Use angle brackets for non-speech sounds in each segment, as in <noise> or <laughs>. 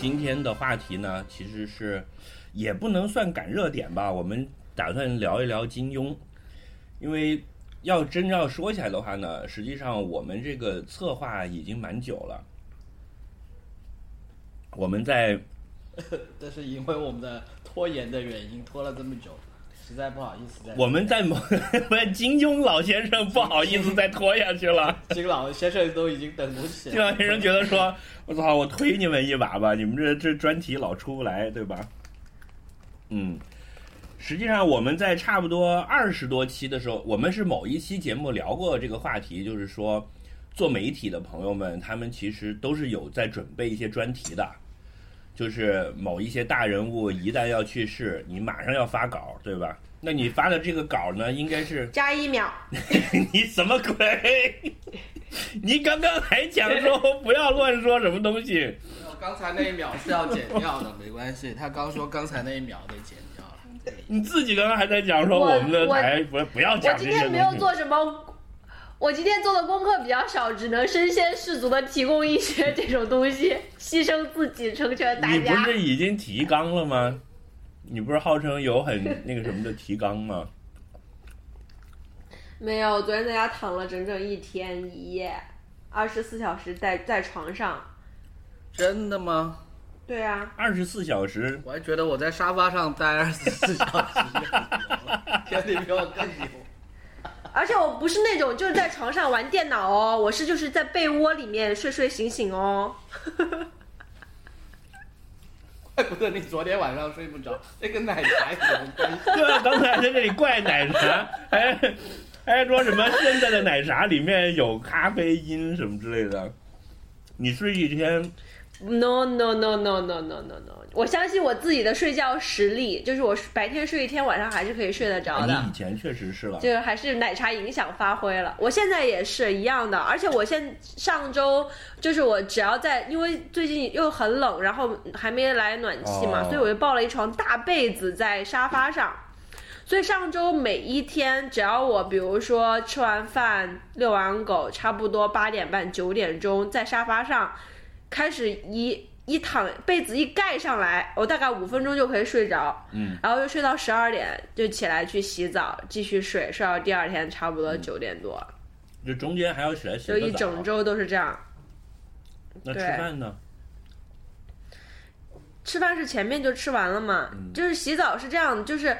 今天的话题呢，其实是也不能算赶热点吧，我们打算聊一聊金庸，因为要真要说起来的话呢，实际上我们这个策划已经蛮久了，我们在 <laughs> 但是因为我们的拖延的原因，拖了这么久，实在不好意思。我们在某金庸老先生不好意思再拖下去了。<laughs> 金老先生都已经等不起了金。老先生觉得说：“我操，我推你们一把吧，你们这这专题老出不来，对吧？”嗯，实际上我们在差不多二十多期的时候，我们是某一期节目聊过这个话题，就是说做媒体的朋友们，他们其实都是有在准备一些专题的。就是某一些大人物一旦要去世，你马上要发稿，对吧？那你发的这个稿呢，应该是加一秒，<laughs> 你什么鬼？你刚刚还讲说 <laughs> 不要乱说什么东西，我刚才那一秒是要剪掉的，没关系。他刚说刚才那一秒得剪掉了。你自己刚刚还在讲说我我们的台不不要讲这些今天没有。做什么。我今天做的功课比较少，只能身先士卒的提供一些这种东西，牺牲自己成全大家你不。是已经提纲了吗？你不是号称有很那个什么的提纲吗？没有，我昨天在家躺了整整一天一夜，二十四小时在在床上。真的吗？对啊，二十四小时，我还觉得我在沙发上待二十四小时 <laughs> 天里比我更牛。而且我不是那种就是在床上玩电脑哦，我是就是在被窝里面睡睡醒醒哦。<laughs> 怪不得你昨天晚上睡不着，那跟奶茶有什么关系？<laughs> 对啊，刚才在这里怪奶茶，还还说什么现在的奶茶里面有咖啡因什么之类的。你睡一天，No no no no no no no no！我相信我自己的睡觉实力，就是我白天睡一天，晚上还是可以睡得着的。你以前确实是了。就是还是奶茶影响发挥了，我现在也是一样的，而且我现上周就是我只要在，因为最近又很冷，然后还没来暖气嘛，哦所以我就抱了一床大被子在沙发上。所以上周每一天，只要我比如说吃完饭、遛完狗，差不多八点半、九点钟在沙发上开始一一躺，被子一盖上来，我大概五分钟就可以睡着。嗯，然后又睡到十二点，就起来去洗澡，继续睡，睡到第二天差不多嗯九点多，就中间还要起来洗就一整。周都是这样。那吃饭呢？吃饭是前面就吃完了嘛，嗯就是洗澡是这样，就是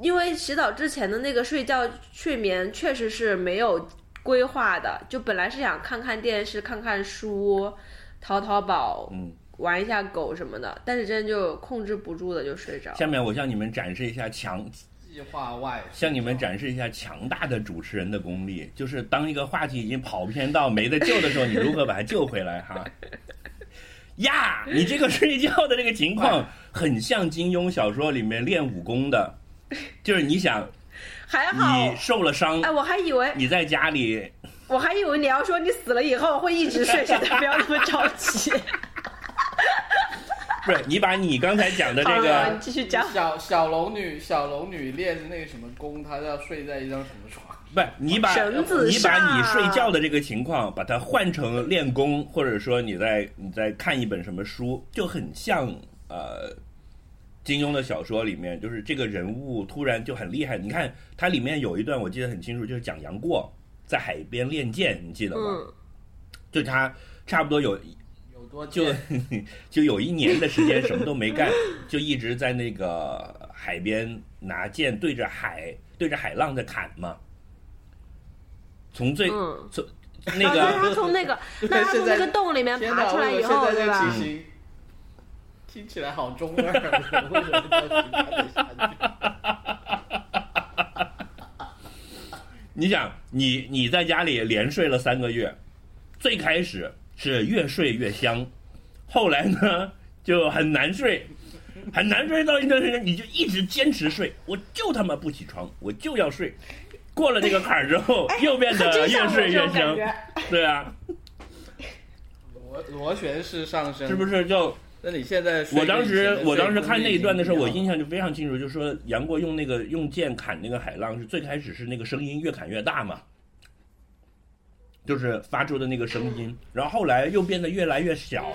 因为洗澡之前的那个睡觉睡眠确实是没有规划的，就本来是想看看电视、看看书、淘淘宝、嗯，玩一下狗什么的，但是真的就控制不住的就睡着。下面我向你们展示一下强，计划外，向你们展示一下强大的主持人的功力，就是当一个话题已经跑偏到没得救的时候，你如何把它救回来哈？<laughs> 呀，你这个睡觉的这个情况 <laughs> 很像金庸小说里面练武功的，就是你想还好你，受了伤哎，，我还以为你在家里我还以为你要说你死了以后会一直睡，现在不要那么着急。不是你把你刚才讲的这，个你继续讲。小小龙女，小龙女练的那个什么功，她要睡在一张什么床？不是你把绳子你把你睡觉的这个情况，把它换成练功，或者说你在你在看一本什么书，就很像呃金庸的小说里面，就是这个人物突然就很厉害。你看它里面有一段我记得很清楚，就是讲杨过在海边练剑，你记得吗？嗯，就他差不多有有多就？<laughs> 就有一年的时间什么都没干，<laughs> 就一直在那个海边拿剑对着海对着海浪在砍嘛。从最、嗯从那个他从那个，<laughs> 那他从那个洞里面！爬出来以后，对吧？听起来好中二，为什么要听他的下去？你想，你你在家里连睡了三个月，最开始是越睡越香，后来呢就很难睡，很难睡到一段时间，你就一直坚持睡，我就他妈不起床，我就要睡。过了这个坎儿之后，<laughs> 又变得越睡越香，对啊，螺螺旋式上升，是不？是就？那你现在我当时我当时看那一段的时候，我印象就非常清楚，就是说杨过用那个用剑砍那个海浪，是最开始是那个声音越砍越大嘛，就是发出的那个声音，然后后来又变得越来越小，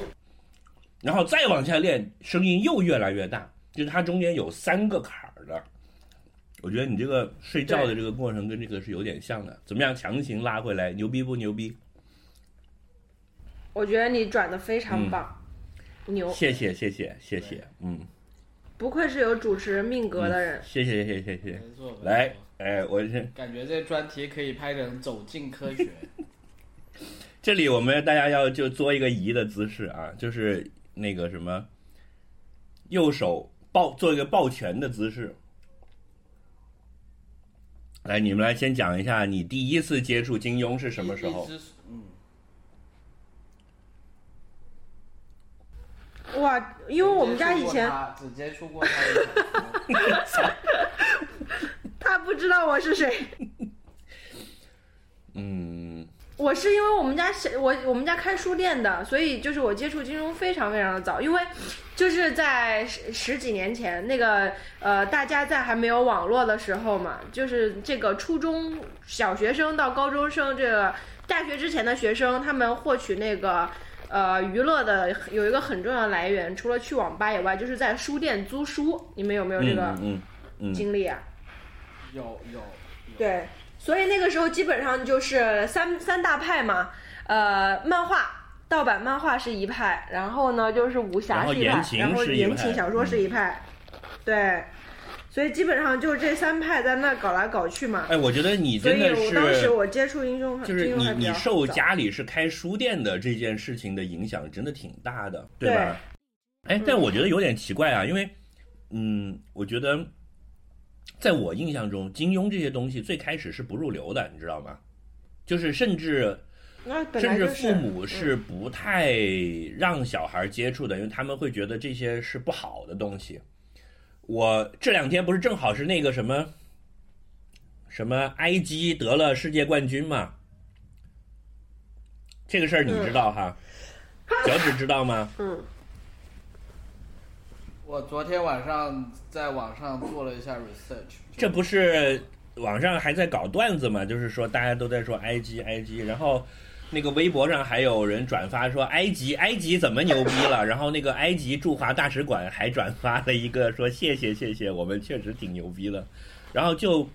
然后再往下练，声音又越来越大，就是它中间有三个坎儿的。我觉得你这个睡觉的这个过程跟这个是有点像的，怎么样强行拉回来，牛逼不牛逼？我觉得你转的非常棒，牛，谢谢谢谢谢谢，嗯，不愧是有主持人命格的人。谢谢谢谢谢谢没。错，来，哎，我先感觉这专题可以拍成《走进科学》。<laughs> 这里我们大家要就做一个移的姿势啊，就是那个什么，右手抱做一个抱拳的姿势。来，你们来先讲一下你第一次接触金庸是什么时候一？只嗯，哇，因为我们家以前只接触过他只接触过他的。<laughs> 他不知道我是谁，<laughs> 嗯，我是因为我们家小我我们家开书店的，所以就是我接触金融非常非常的早，因为就是在十十几年前那个呃大家在还没有网络的时候嘛，就是这个初中小学生到高中生这个大学之前的学生，他们获取那个。呃，娱乐的 <laughs> 有一个很重要的来源，除了去网吧以外，就是在书店租书。你们有没有这个嗯嗯嗯经历啊？有有有，对，所以那个时候基本上就是三三大派嘛，呃，漫画。盗版漫画是一派，然后呢就是武侠是一派言，情然后言情小说是一派，对，所以基本上就是这三派在那搞来搞去嘛。哎，我觉得你真的我当时，我接触英雄，就是你你受家里是开书店的这件事情的影响，真的挺大的，对对吧？哎，但我觉得有点奇怪啊，因为，嗯，我觉得，在我印象中，金庸这些东西最开始是不入流的，你知道吗？就是甚至那本甚至来就是父母是不太让小孩接触的，因为他们会觉得这些是不好的东西。我这两天不是正好是那个什么什么埃及得了世界冠军嘛？这个事儿你知道哈？脚趾知道吗？嗯，我昨天晚上在网上做了一下 research，这不是网上还在搞段子嘛？就是说大家都在说埃及埃及，然后那个微博上还有人转发说埃及埃及怎么牛逼了，然后那个埃及驻华大使馆还转发了一个说谢谢谢谢，我们确实挺牛逼的，然后就。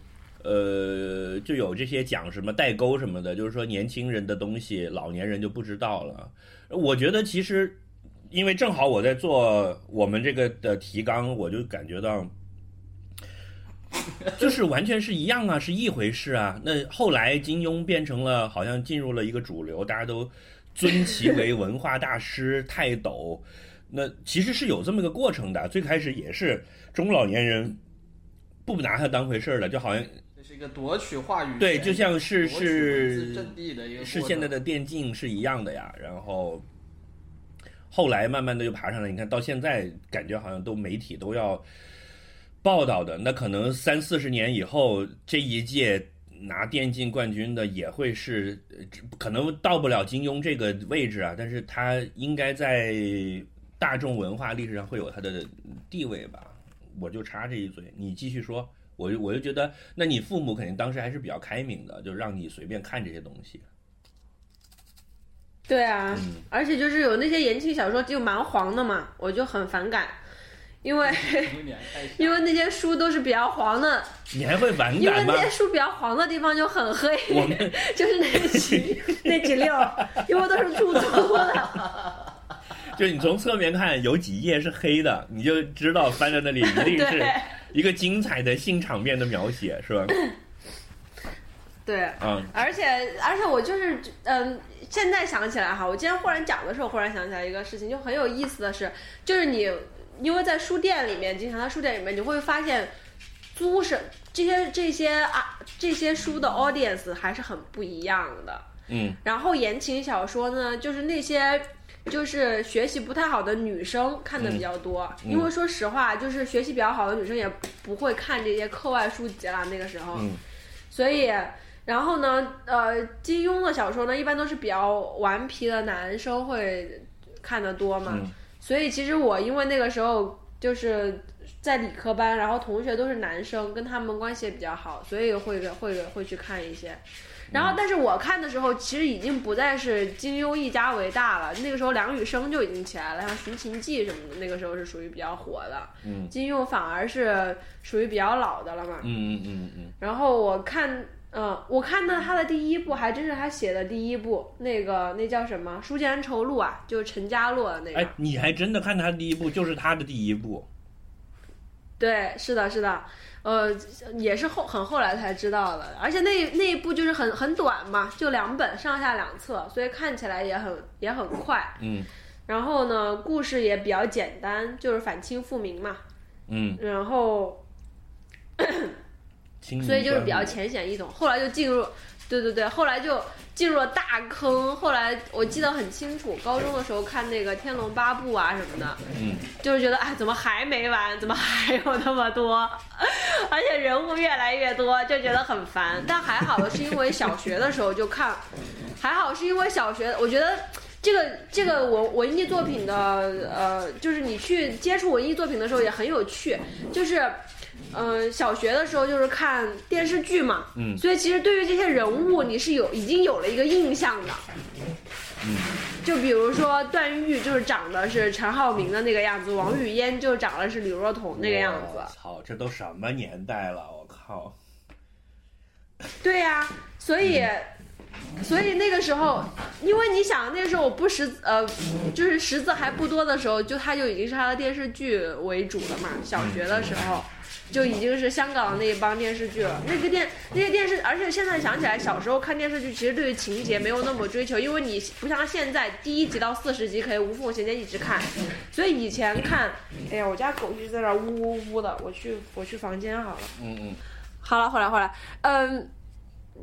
呃，就有这些讲什么代沟什么的，就是说年轻人的东西，老年人就不知道了。我觉得其实，因为正好我在做我们这个的提纲，我就感觉到，<laughs> 就是完全是一样啊，是一回事啊。那后来金庸变成了好像进入了一个主流，大家都尊其为文化大师、泰斗。那其实是有这么个过程的，最开始也是中老年人不拿他当回事儿了，就好像这是一个夺取话语权，对，就像是是阵地的一个是现在的电竞是一样的呀。然后后来慢慢的就爬上来，你看到现在感觉好像都媒体都要报道的。那可能三四十年以后，这一届拿电竞冠军的也会是，呃可能到不了金庸这个位置啊，但是他应该在大众文化历史上会有他的地位吧。我就插这一嘴，你继续说。我就我就觉得，那你父母肯定当时还是比较开明的，就让你随便看这些东西。对啊，嗯而且就是有那些言情小说就蛮黄的嘛，我就很反感，因为因为那些书都是比较黄的，你还会反感吗因为那？些书比较黄的地方就很黑，<laughs> 就是那几那几溜儿，<laughs> 因为都是出租的。就你从侧面看，有几页是黑的，你就知道翻在那里一定是 <laughs> 对一个精彩的性场面的描写，是吧？对，嗯，而且而且我就是嗯，现在想起来哈，我今天忽然讲的时候，忽然想起来一个事情，就很有意思的是，就是你因为在书店里面，经常在书店里面，你会发现租是这些这些啊这些书的 audience 还是很不一样的。嗯然后言情小说呢，就是那些就是学习不太好的女生看的比较多，嗯因为说实话，就是学习比较好的女生也不会看这些课外书籍啦，那个时候，嗯所以。然后呢，呃，金庸的小说呢，一般都是比较顽皮的男生会看的多嘛。嗯所以其实我因为那个时候就是在理科班，然后同学都是男生，跟他们关系也比较好，所以会会会去看一些。然后，但是我看的时候，其实已经不再是金庸一家为大了。那个时候，梁羽生就已经起来了，像《寻秦记》什么的，那个时候是属于比较火的。嗯金庸反而是属于比较老的了嘛。嗯嗯嗯嗯，然后我看，嗯，我看到他的第一部还真是他写的第一部，那个那叫什么《书剑恩仇录》啊，就是陈家洛的那个。哎，你还真的看他第一部，就是他的第一部。对，是的，是的，呃，也是后很后来才知道的，而且那那一部就是很很短嘛，就两本上下两册，所以看起来也很也很快。嗯然后呢，故事也比较简单，就是反清复明嘛。嗯，然后，所以就是比较浅显易懂。后来就进入，对对对，后来就进入了大坑。后来我记得很清楚，高中的时候看那个《天龙八部》啊什么的，嗯，就是觉得哎，怎么还没完？怎么还有那么多？<laughs> 而且人物越来越多，就觉得很烦。但还好的是因为小学的时候就看，还好是因为小学，我觉得。这个这个文文艺作品的呃，就是你去接触文艺作品的时候也很有趣，就是，呃，小学的时候就是看电视剧嘛，嗯所以其实对于这些人物你是有已经有了一个印象的，嗯就比如说段誉就是长得是陈浩民的那个样子，王语嫣就长得是李若彤那个样子，操，这都什么年代了？我靠！对呀、所以。所以那个时候，因为你想那个时候我不识呃，就是识字还不多的时候，就他就已经是他的电视剧为主了嘛。小学的时候，就已经是香港的那一帮电视剧了。那个电那些电视，而且现在想起来，小时候看电视剧其实对于情节没有那么追求，因为你不像现在第一集到四十集可以无缝衔接一直看。所以以前看，哎呀，我家狗一直在那呜呜呜的，我去我去房间好了。嗯嗯好了，回来回来，嗯，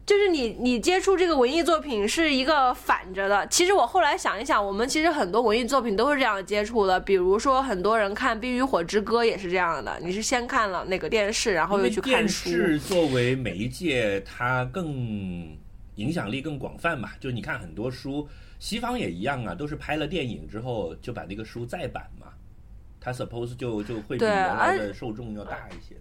就是你你接触这个文艺作品是一个反着的。其实我后来想一想，我们其实很多文艺作品都是这样接触的。比如说，很多人看《冰与火之歌》也是这样的，你是先看了那个电视，然后又去看书。视作为媒介，它更影响力更广泛嘛。就是你看很多书，西方也一样啊，都是拍了电影之后就把那个书再版嘛，它 suppose 就就会比原来的受众要大一些。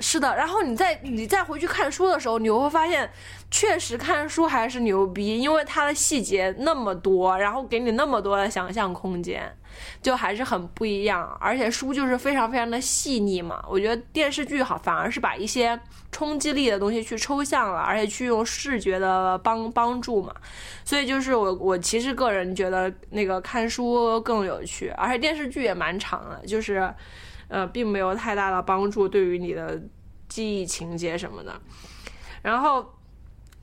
是的，然后你再你再回去看书的时候，你会发现，确实看书还是牛逼，因为它的细节那么多，然后给你那么多的想象空间，就还是很不一样。而且书就是非常非常的细腻嘛，我觉得电视剧好，反而是把一些冲击力的东西去抽象了，而且去用视觉的帮帮助嘛。所以就是我我其实个人觉得那个看书更有趣，而且电视剧也蛮长的，就是。呃，并没有太大的帮助对于你的记忆情节什么的。然后，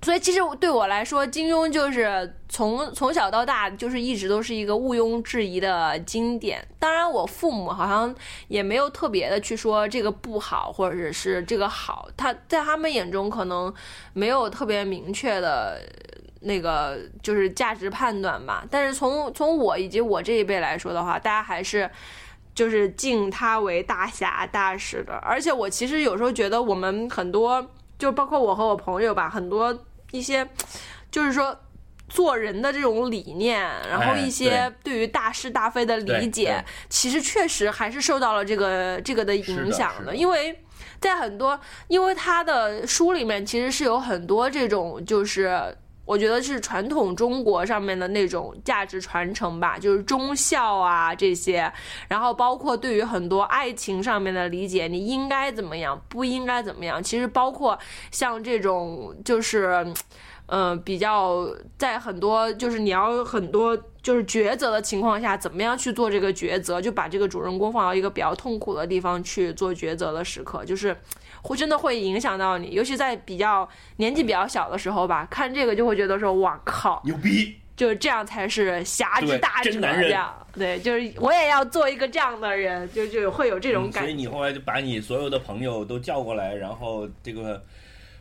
所以其实对我来说，金庸就是从从小到大就是一直都是一个毋庸置疑的经典。当然，我父母好像也没有特别的去说这个不好，或者是这个好，他在他们眼中可能没有特别明确的。那个就是价值判断吧，但是从从我以及我这一辈来说的话，大家还是就是敬他为大侠大使的。而且我其实有时候觉得我们很多，就包括我和我朋友吧，很多一些就是说做人的这种理念，然后哎一些对于大是大非的理解对，其实确实还是受到了这个这个的影响是的因为。在很多，因为他的书里面其实是有很多这种，就是我觉得是传统中国上面的那种价值传承吧，就是忠孝啊这些，然后包括对于很多爱情上面的理解，你应该怎么样，不应该怎么样，其实包括像这种就是。嗯，比较在很多就是你要很多就是抉择的情况下，怎么样去做这个抉择，就把这个主人公放到一个比较痛苦的地方去做抉择的时刻，就是会真的会影响到你，尤其在比较年纪比较小的时候吧，看这个就会觉得说，哇靠，牛逼！就是这样才是侠之大者。对，就是我也要做一个这样的人，就就会有这种嗯所以。你后来就把你所有的朋友都叫过来，然后这个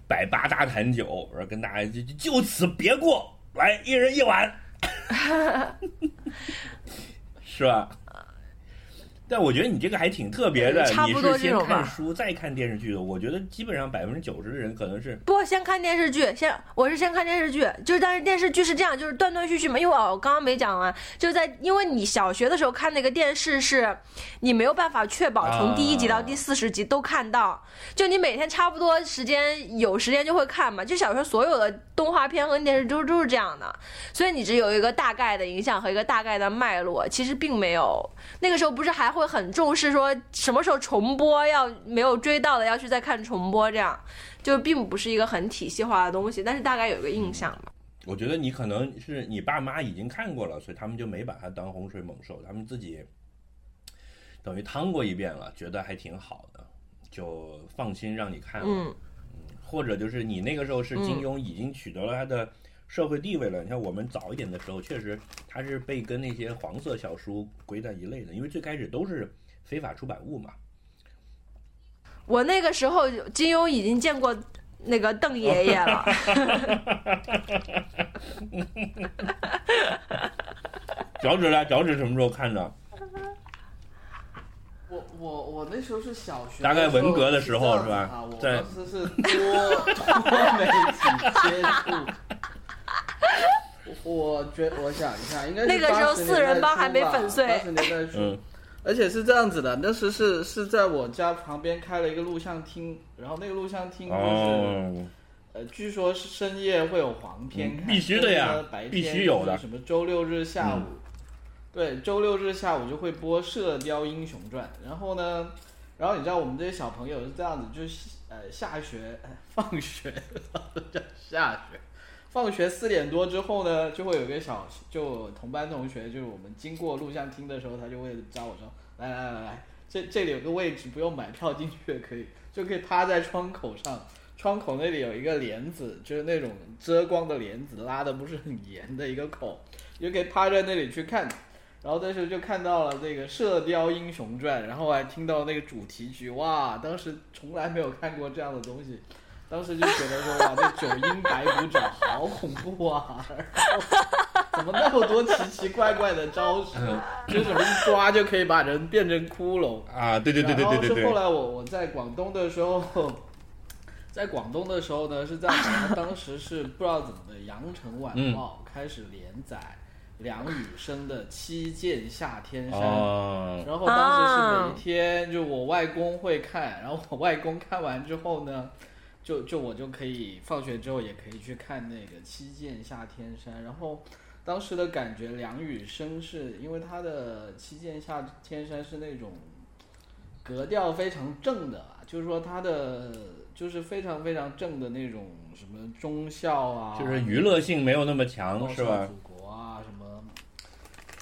百八大坛酒，然后跟大家就就就此别过，来一人一碗，<laughs> 是吧？但我觉得你这个还挺特别的，差不多你是先这种吧看书再看电视剧的。我觉得基本上百分之九十的人可能是不，先看电视剧，先我是先看电视剧，就是但是电视剧是这样，就是断断续续嘛。因为我刚刚没讲完，就在因为你小学的时候看那个电视是，你没有办法确保从第一集到第四十集都看到，就你每天差不多时间有时间就会看嘛。就小时候所有的动画片和电视都都是这样的，所以你只有一个大概的影响和一个大概的脉络，其实并没有。那个时候不是还会很重视说什么时候重播，要没有追到的要去再看重播这样。就并不是一个很体系化的东西，但是大概有一个印象吧。我觉得你可能是你爸妈已经看过了，所以他们就没把它当洪水猛兽，他们自己等于趟过一遍了，觉得还挺好的，就放心让你看了。嗯，或者就是你那个时候是金庸已经取得了他的社会地位了。你像我们早一点的时候，确实他是被跟那些黄色小书归在一类的，因为最开始都是非法出版物嘛。我那个时候金庸已经见过那个邓爷爷了。<laughs> 脚趾呢？脚趾什么时候看的？我我我那时候是小学，大概文革的时候是是吧啊，我在当时是多多媒体接触。我 <laughs> 我觉我想一下，应该是那个时候80年代四人帮还没粉碎。八十年代初，嗯。而且是这样子的，那时是是在我家旁边开了一个录像厅，然后那个录像厅就是、哦，呃，据说是深夜会有黄片看，嗯必须的呀白天必须有的。什么周六日下午，对，周六日下午就会播《射雕英雄传》，然后呢，然后你知道我们这些小朋友是这样子，就是呃下学、呃 <laughs> 放学，叫下学。放学四点多之后呢，就会有个小，就同班同学，就是我们经过录像厅的时候，他就会找我说：“来来来来，这这里有个位置，不用买票进去也可以，就可以趴在窗口上。窗口那里有一个帘子，就是那种遮光的帘子，拉的不是很严的一个口，你就可以趴在那里去看。然后那时就看到了这个《射雕英雄传》，然后还听到那个主题曲，哇！当时从来没有看过这样的东西，当时就觉得说哇，这九阴白骨爪好恐怖啊！然后怎么那么多奇奇怪怪的招式？就什么一抓就可以把人变成骷髅。啊，对对对对对对对，然后是后来我我在广东的时候，<laughs> 在广东的时候呢，是在，当时是不知道怎么的，《羊城晚报》开始连载梁羽生的《七剑下天山》哦，然后当时是每一天，就我外公会看，然后我外公看完之后呢，就就我就可以放学之后也可以去看那个《七剑下天山》，然后当时的感觉，梁羽生是因为他的《七剑下天山》是那种格调非常正的啊，就是说他的就是非常非常正的那种什么忠孝啊，就是娱乐性没有那么强，是吧？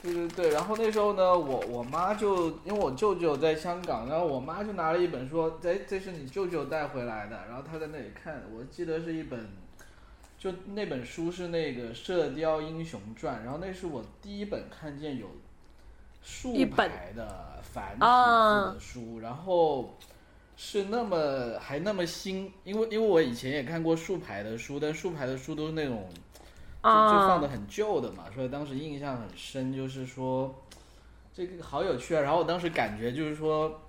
对对对。然后那时候呢，我我妈就因为我舅舅在香港，然后我妈就拿了一本说，这这是你舅舅带回来的，然后她在那里看，我记得是一本，就那本书是那个《射雕英雄传》，然后那是我第一本看见有竖排的繁体字啊的书，然后。是那么还那么新，因为因为我以前也看过竖排的书，但竖排的书都是那种就就放的啊，很旧的嘛，所以当时印象很深，就是说这个好有趣啊。然后我当时感觉就是说，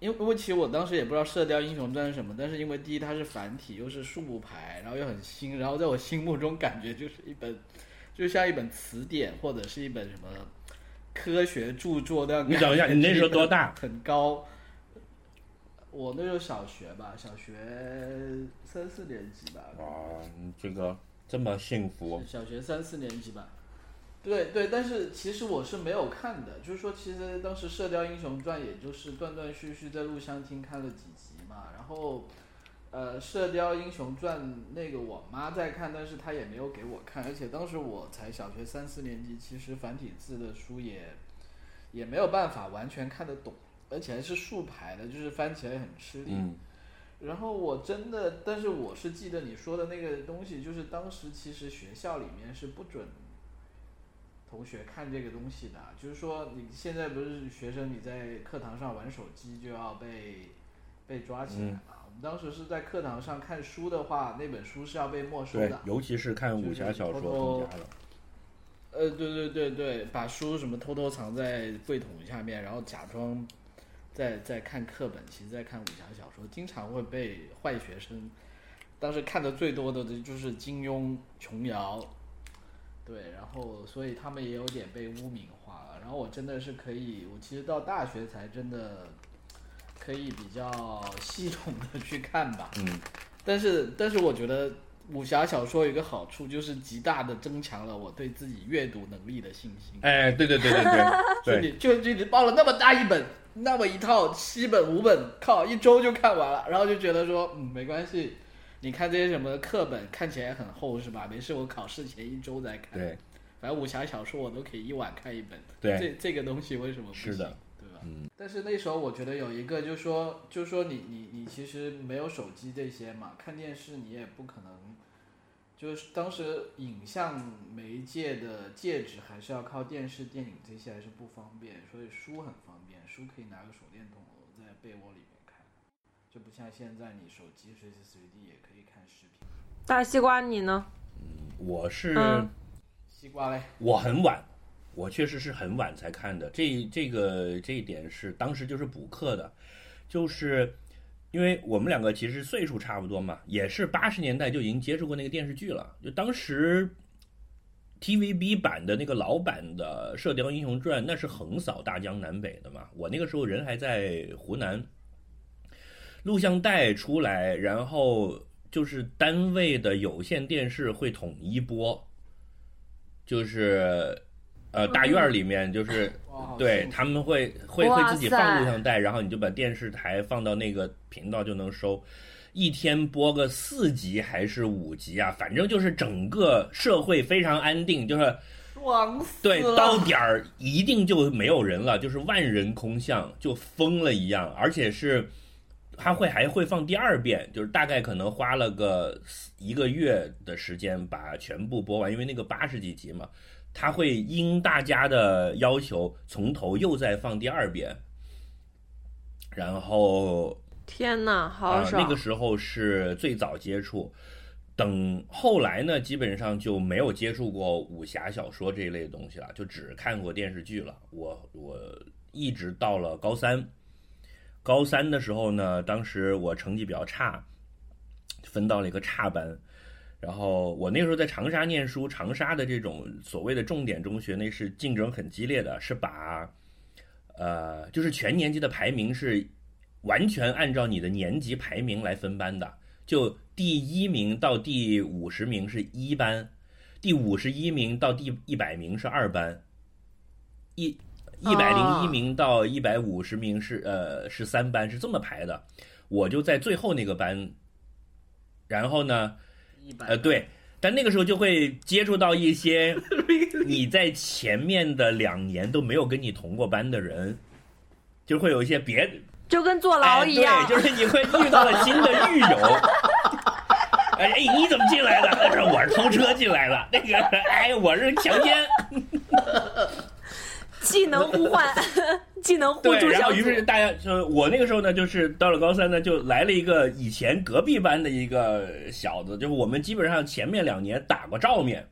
因为因为其实我当时也不知道《射雕英雄传》是什么，但是因为第一它是繁体，又是竖排，然后又很新，然后在我心目中感觉就是一本，就像一本词典或者是一本什么科学著作那样。你等一下，你那时候多大？很高。我那时候小学吧，小学三四年级吧。哇，你这个这么幸福，小学三四年级吧。对对，但是其实我是没有看的，就是说，其实当时《射雕英雄传》也就是断断续续在录像厅看了几集嘛，然后，呃，《射雕英雄传》那个我妈在看，但是她也没有给我看，而且当时我才小学三四年级，其实繁体字的书也也没有办法完全看得懂，而且还是竖排的，就是翻起来很吃力。然后我真的，但是我是记得你说的那个东西，就是当时其实学校里面是不准同学看这个东西的，就是说你现在不是学生，你在课堂上玩手机就要被被抓起来嘛。我们当时是在课堂上看书的话，那本书是要被没收的，。尤其是看武侠小说更加了。呃，对对对对，把书什么偷偷藏在柜桶下面，然后假装在在看课本，其实在看武侠小说，经常会被坏学生。当时看的最多的就是金庸、琼瑶，对，然后所以他们也有点被污名化了。然后我真的是可以，我其实到大学才真的可以比较系统的去看吧。嗯，但是但是我觉得武侠小说有一个好处，就是极大的增强了我对自己阅读能力的信心。哎，对对对对对 <laughs> 对，就你就就你报了那么大一本，那么一套七本五本，靠，一周就看完了，然后就觉得说，嗯，没关系。你看这些什么课本看起来很厚是吧？没事，我考试前一周再看。对，反正武侠小说我都可以一晚看一本。对这这个东西为什么不行？是的，对吧？嗯。但是那时候我觉得有一个，就是说，就是说你你你其实没有手机这些嘛，看电视你也不可能，就是当时影像媒介的介质还是要靠电视、电影这些还是不方便，所以书很方便，书可以拿个手电筒在被窝里面看，就不像现在你手机随时随地也可以看视频。大西瓜你呢？嗯我是、嗯西瓜嘞，我很晚，我确实是很晚才看的。这这个这一点是当时就是补课的，就是因为我们两个其实岁数差不多嘛，也是八十年代就已经接触过那个电视剧了。就当时 TVB 版的那个老版的《射雕英雄传》，那是横扫大江南北的嘛。我那个时候人还在湖南，录像带出来，然后就是单位的有线电视会统一播。就是呃大院里面就是，对他们会会会自己放录像带，然后你就把电视台放到那个频道就能收，一天播个四集还是五集啊？反正就是整个社会非常安定，就是爽死对到点儿一定就没有人了，就是万人空巷，就疯了一样，而且是。他会还会放第二遍，就是大概可能花了个一个月的时间把全部播完，因为那个八十几集嘛，他会因大家的要求从头又再放第二遍，然后天呐，好啊、爽！那个时候是最早接触，等后来呢，基本上就没有接触过武侠小说这一类的东西了，就只看过电视剧了。我我一直到了高三，高三的时候呢，当时我成绩比较差，分到了一个差班。然后我那时候在长沙念书，长沙的这种所谓的重点中学，那是竞争很激烈的，是把，呃，就是全年级的排名是完全按照你的年级排名来分班的，就第一名到第五十名是一班，第五十一名到第一百名是二班，一一百零一名到一百五十名是呃是三班，是这么排的。我就在最后那个班，然后呢，一百呃，对，但那个时候就会接触到一些 <laughs> 你在前面的两年都没有跟你同过班的人，就会有一些别就跟坐牢一样，哎，对，就是你会遇到了新的狱友。哎，哎你怎么进来的？他说我是偷车进来的。那个，哎，我是强奸。<laughs> 技能互换，<laughs> 技能互，助小组然后于。是大家就我那个时候呢，就是到了高三呢，就来了一个以前隔壁班的一个小子，就是我们基本上前面两年打过照面，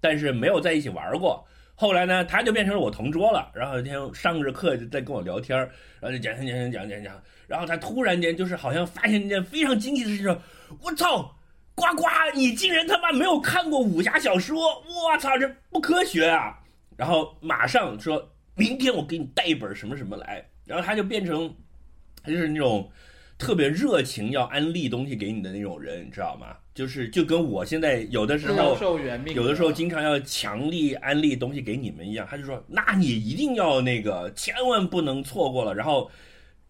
但是没有在一起玩过。后来呢，他就变成了我同桌了。然后有一天上着课就在跟我聊天，然后就讲讲讲讲讲讲，然后他突然间就是好像发现一件非常惊奇的事情，我操！呱呱，你竟然他妈没有看过武侠小说！我操，这不科学啊！然后马上说明天我给你带一本什么什么来，然后他就变成，他就是那种特别热情要安利东西给你的那种人，你知道吗？就是就跟我现在有的时候有的时候经常要强力安利东西给你们一样，他就说，那你一定要那个，千万不能错过了。然后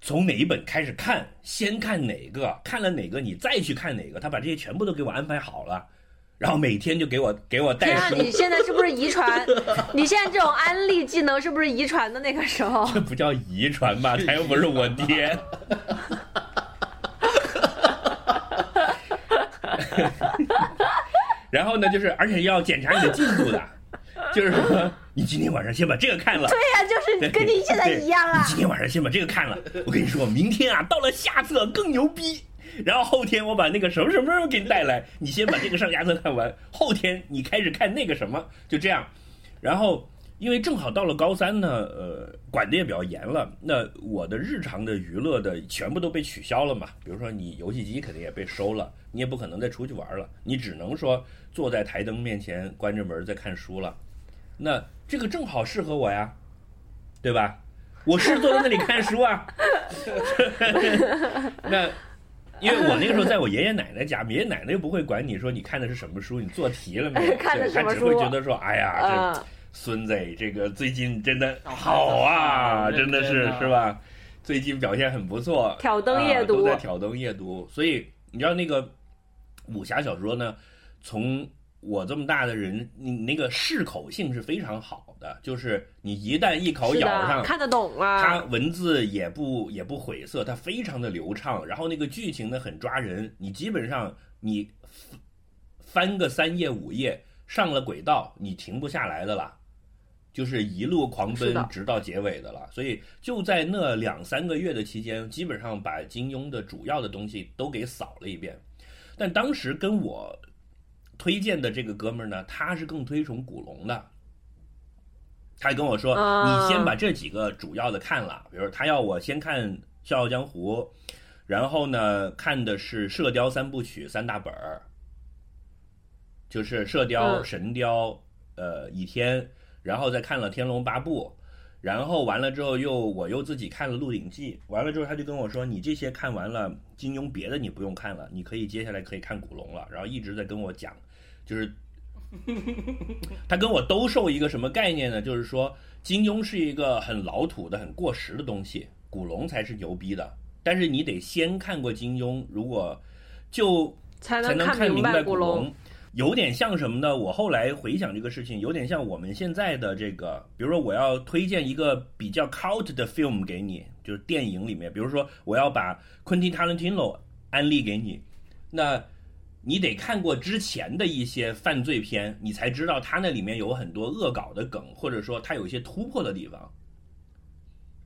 从哪一本开始看，先看哪个，看了哪个你再去看哪个，他把这些全部都给我安排好了。然后每天就给我给我带天啊，书，你现在是不是遗传？<laughs> 你现在这种安利技能是不是遗传的那个时候？<laughs> 这不叫遗传吧？他又不是我爹。<laughs> 然后呢，就是而且要检查你的进度的，就是说你今天晚上先把这个看了。对呀、就是跟你现在一样啊你。今天晚上先把这个看了，我跟你说，明天啊到了下册更牛逼。然后后天我把那个什么什么什么给你带来，你先把这个上下册看完，后天你开始看那个什么，就这样。然后因为正好到了高三呢，呃，管的也比较严了，那我的日常的娱乐的全部都被取消了嘛。比如说你游戏机肯定也被收了，你也不可能再出去玩了，你只能说坐在台灯面前关着门在看书了。那这个正好适合我呀，对吧？我是坐在那里看书啊。那 <laughs> 因为我那个时候在 <laughs> 我爷爷奶奶家，爷爷奶奶又不会管你说你看的是什么书，你做题了没有？<laughs> 看的什么书他只会觉得说，哎呀，这嗯，孙子这个最近真的好啊，真的是是吧？最近表现很不错，挑灯夜读啊都在挑灯夜读。所以你知道那个武侠小说呢，从我这么大的人，你那个适口性是非常好的，就是你一旦一口咬上，，看得懂啊它啊。文字也不也不晦涩，它非常的流畅，然后那个剧情呢很抓人，你基本上你翻个三页五页上了轨道，你停不下来的啦，就是一路狂奔直到结尾的了。所以就在那两三个月的期间，基本上把金庸的主要的东西都给扫了一遍。但当时跟我推荐的这个哥们儿呢，他是更推崇古龙的。他跟我说：“啊你先把这几个主要的看了，比如他要我先看《笑傲江湖》，然后呢看的是《射雕三部曲》三大本儿，就是《射雕》嗯神雕》呃《倚天》，然后再看了《天龙八部》，然后完了之后又我又自己看了《鹿鼎记》，完了之后他就跟我说：你这些看完了，金庸别的你不用看了，你可以接下来可以看古龙了。然后一直在跟我讲，就是 <laughs> 他跟我兜售一个什么概念呢？就是说金庸是一个很老土的、很过时的东西，古龙才是牛逼的。但是你得先看过金庸，如果就才才能看看明白古龙。有点像什么呢？我后来回想这个事情，有点像我们现在的这个，比如说我要推荐一个比较 cult 的 film 给你，就是电影里面，比如说我要把 Quentin Tarantino 安利给你，那你得看过之前的一些犯罪片，你才知道他那里面有很多恶搞的梗，或者说他有一些突破的地方。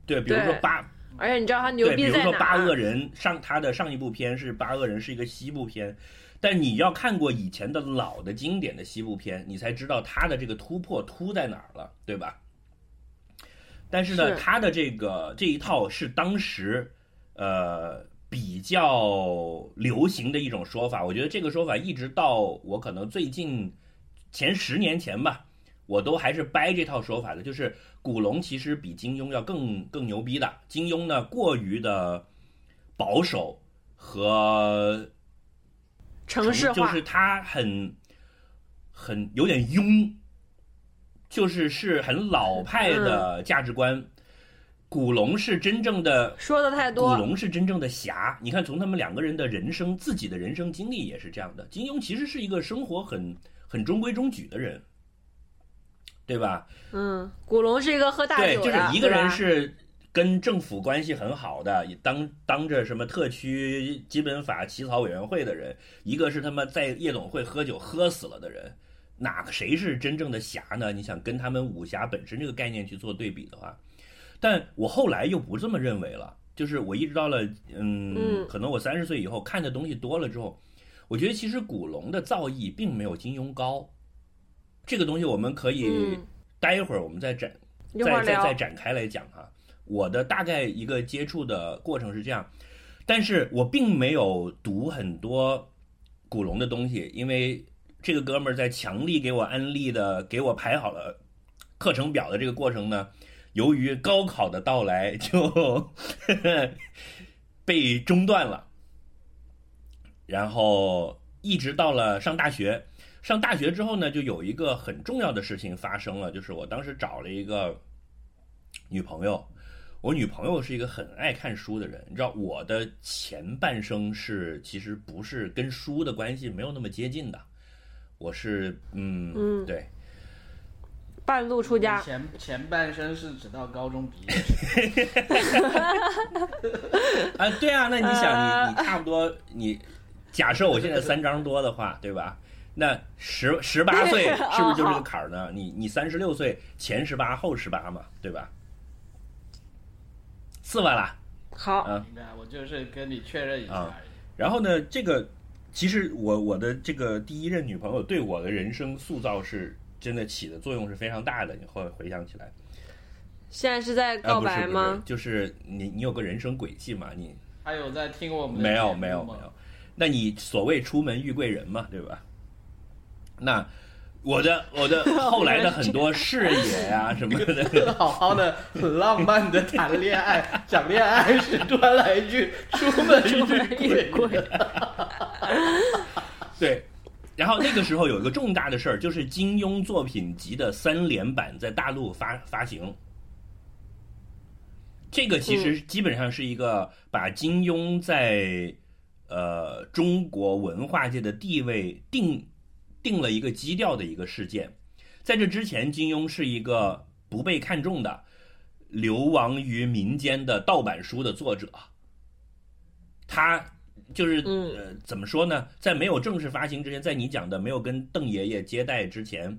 对，比如说八而且你知道他牛对，比如逼在哪说八恶？人上他的上一部片是八恶人是一个西部片，但你要看过以前的老的经典的西部片，你才知道他的这个突破突在哪儿了，对吧？但是呢，是他的这个这一套是当时呃比较流行的一种说法，我觉得这个说法一直到我可能最近前十年前吧，我都还是掰这套说法的，就是古龙其实比金庸要更更牛逼的，金庸呢过于的保守和城市化，就是他很很有点庸，就是是很老派嗯的价值观。古龙是真正的说的太多古。龙是真正的侠，你看从他们两个人的人生，自己的人生经历也是这样的。金庸其实是一个生活很很中规中矩的人，对吧？嗯，古龙是一个喝大酒对，就是一个人是跟政府关系很好的，也当当着什么特区基本法起草委员会的人，一个是他妈在夜总会喝酒喝死了的人，哪个谁是真正的侠呢？你想跟他们武侠本身这个概念去做对比的话，但我后来又不这么认为了，就是我一直到了嗯，嗯可能我三十岁以后看的东西多了之后，我觉得其实古龙的造诣并没有金庸高，这个东西我们可以嗯待一会儿我们再展。再再再。展开来讲哈，我的大概一个接触的过程是这样，但是我并没有读很多古龙的东西，因为这个哥们儿在强力给我安利的，给我排好了课程表的这个过程呢，由于高考的到来就 <laughs> 被中断了，然后一直到了上大学。上大学之后呢，就有一个很重要的事情发生了，就是我当时找了一个女朋友。我女朋友是一个很爱看书的人，你知道我的前半生是其实不是跟书的关系没有那么接近的，我是嗯嗯对，半路出家，前前半生是直到高中毕业，<laughs> 啊对啊，那你想呃你你差不多你假设我现在三张多的话，对吧？那十十八岁 <laughs> 是不是就是个坎儿呢？你你三十六岁前十八后十八嘛，对吧？四万啦，好，嗯明白，我就是跟你确认一下啊而已。然后呢，这个其实我我的这个第一任女朋友对我的人生塑造是真的起的作用是非常大的。你后来回想起来，现在是在啊告不是不是白吗？就是你你有个人生轨迹嘛？你他有在听我们的没有没有没有，那你所谓出门遇贵人嘛，对吧？那我的我的 <laughs> 后来的很多事业呀、什么的，好好的、很浪漫的谈恋爱，讲恋爱是突然来一句“出门遇贵人 <laughs> 对。然后那个时候有一个重大的事儿，就是金庸作品集的三连版在大陆发发行。这个其实基本上是一个把金庸在呃中国文化界的地位定定了一个基调的一个事件。在这之前，金庸是一个不被看重的、流亡于民间的盗版书的作者。他就是嗯呃，怎么说呢？在没有正式发行之前，在你讲的没有跟邓爷爷接待之前，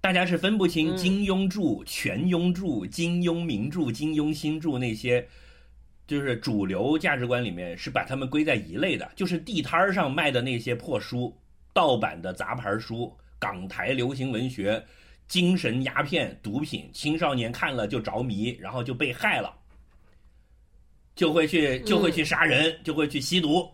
大家是分不清嗯金庸著、全庸著、金庸名著、金庸新著那些，就是主流价值观里面是把他们归在一类的，就是地摊儿上卖的那些破书、盗版的杂牌书、港台流行文学、精神鸦片、毒品，青少年看了就着迷，然后就被害了。就会去就会去杀人，就会去吸毒，”，